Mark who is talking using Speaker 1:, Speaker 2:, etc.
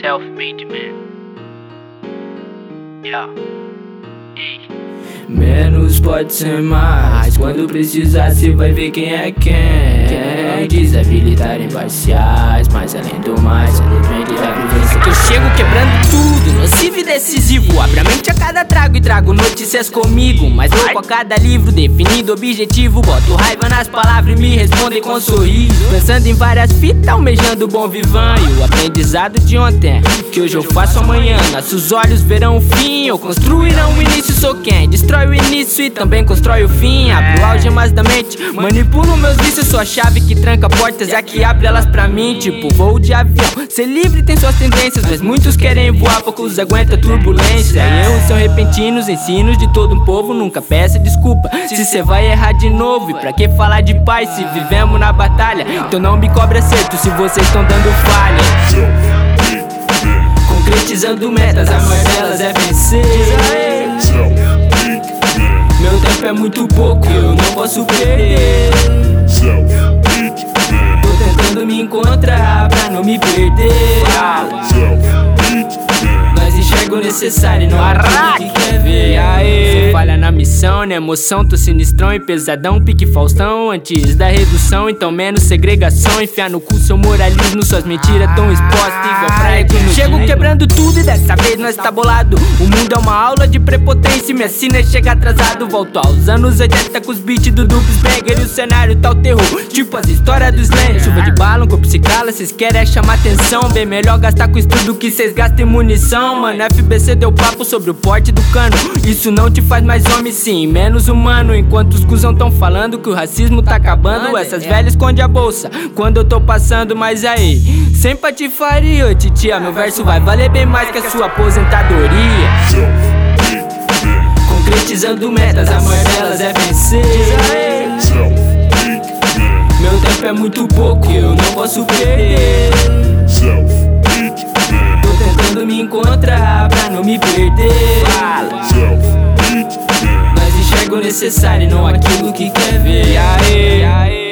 Speaker 1: Self-made man. Yeah.
Speaker 2: Menos pode ser mais. Quando precisar, cê vai ver quem é quem. Desabilitar imparciais, mas além do mais, simplesmente da vivência.
Speaker 3: Decisivo. Abre a mente a cada trago e trago notícias comigo. Mais louco a cada livro, definindo objetivo. Boto raiva nas palavras e me respondem com sorriso. Pensando em várias fitas, almejando o bom vivan. E o aprendizado de ontem, que hoje eu faço amanhã. Nossos olhos verão o fim, eu construirão o início. Sou quem destrói o início e também constrói o fim. Abro algemas da mente, manipulo meus vícios. Sou a chave que tranca portas, é que abre elas pra mim. Tipo voo de avião. Ser livre tem suas tendências, mas muitos querem voar, poucos aguentam a turbulência. Erros são repentinos, ensinos de todo um povo. Nunca peça desculpa se cê vai errar de novo. E pra que falar de paz se vivemos na batalha? Então não me cobre acerto se vocês estão dando falha. Concretizando metas, a maior delas é vencer. Meu tempo é muito pouco, eu não posso perder. Nós enxerga o necessário e não aquilo que quer ver. Aê. Falha na missão, na emoção, tô sinistrão e pesadão. Pique Faustão, antes da redução, então menos segregação. Enfiar no cu seu moralismo, suas mentiras tão expostas, igual pra no Chego quebrando tudo e dessa vez nós tá bolado. O mundo é uma aula de prepotência, minha sina chega atrasado. Volto aos anos 80 com os beats do Dupes Bagger e o cenário tá o terror. Tipo as histórias dos Slam. Chuva de bala, um corpo se cala, cês querem é chamar atenção. Bem melhor gastar com estudo que cês gastem munição, mano. FBC deu papo sobre o porte do cano. Isso não te faz mais homem, sim, menos humano. Enquanto os cuzão tão falando que o racismo tá acabando, essas velhas esconde a bolsa quando eu tô passando. Mas aí, sem patifaria, ô titia, meu verso vai valer bem mais que a sua aposentadoria. Concretizando metas, a maior delas é vencer. Meu tempo é muito pouco, eu não posso perder. Tentando me encontrar pra não me perder. Nós enxerga o necessário e não aquilo que quer ver. Aê.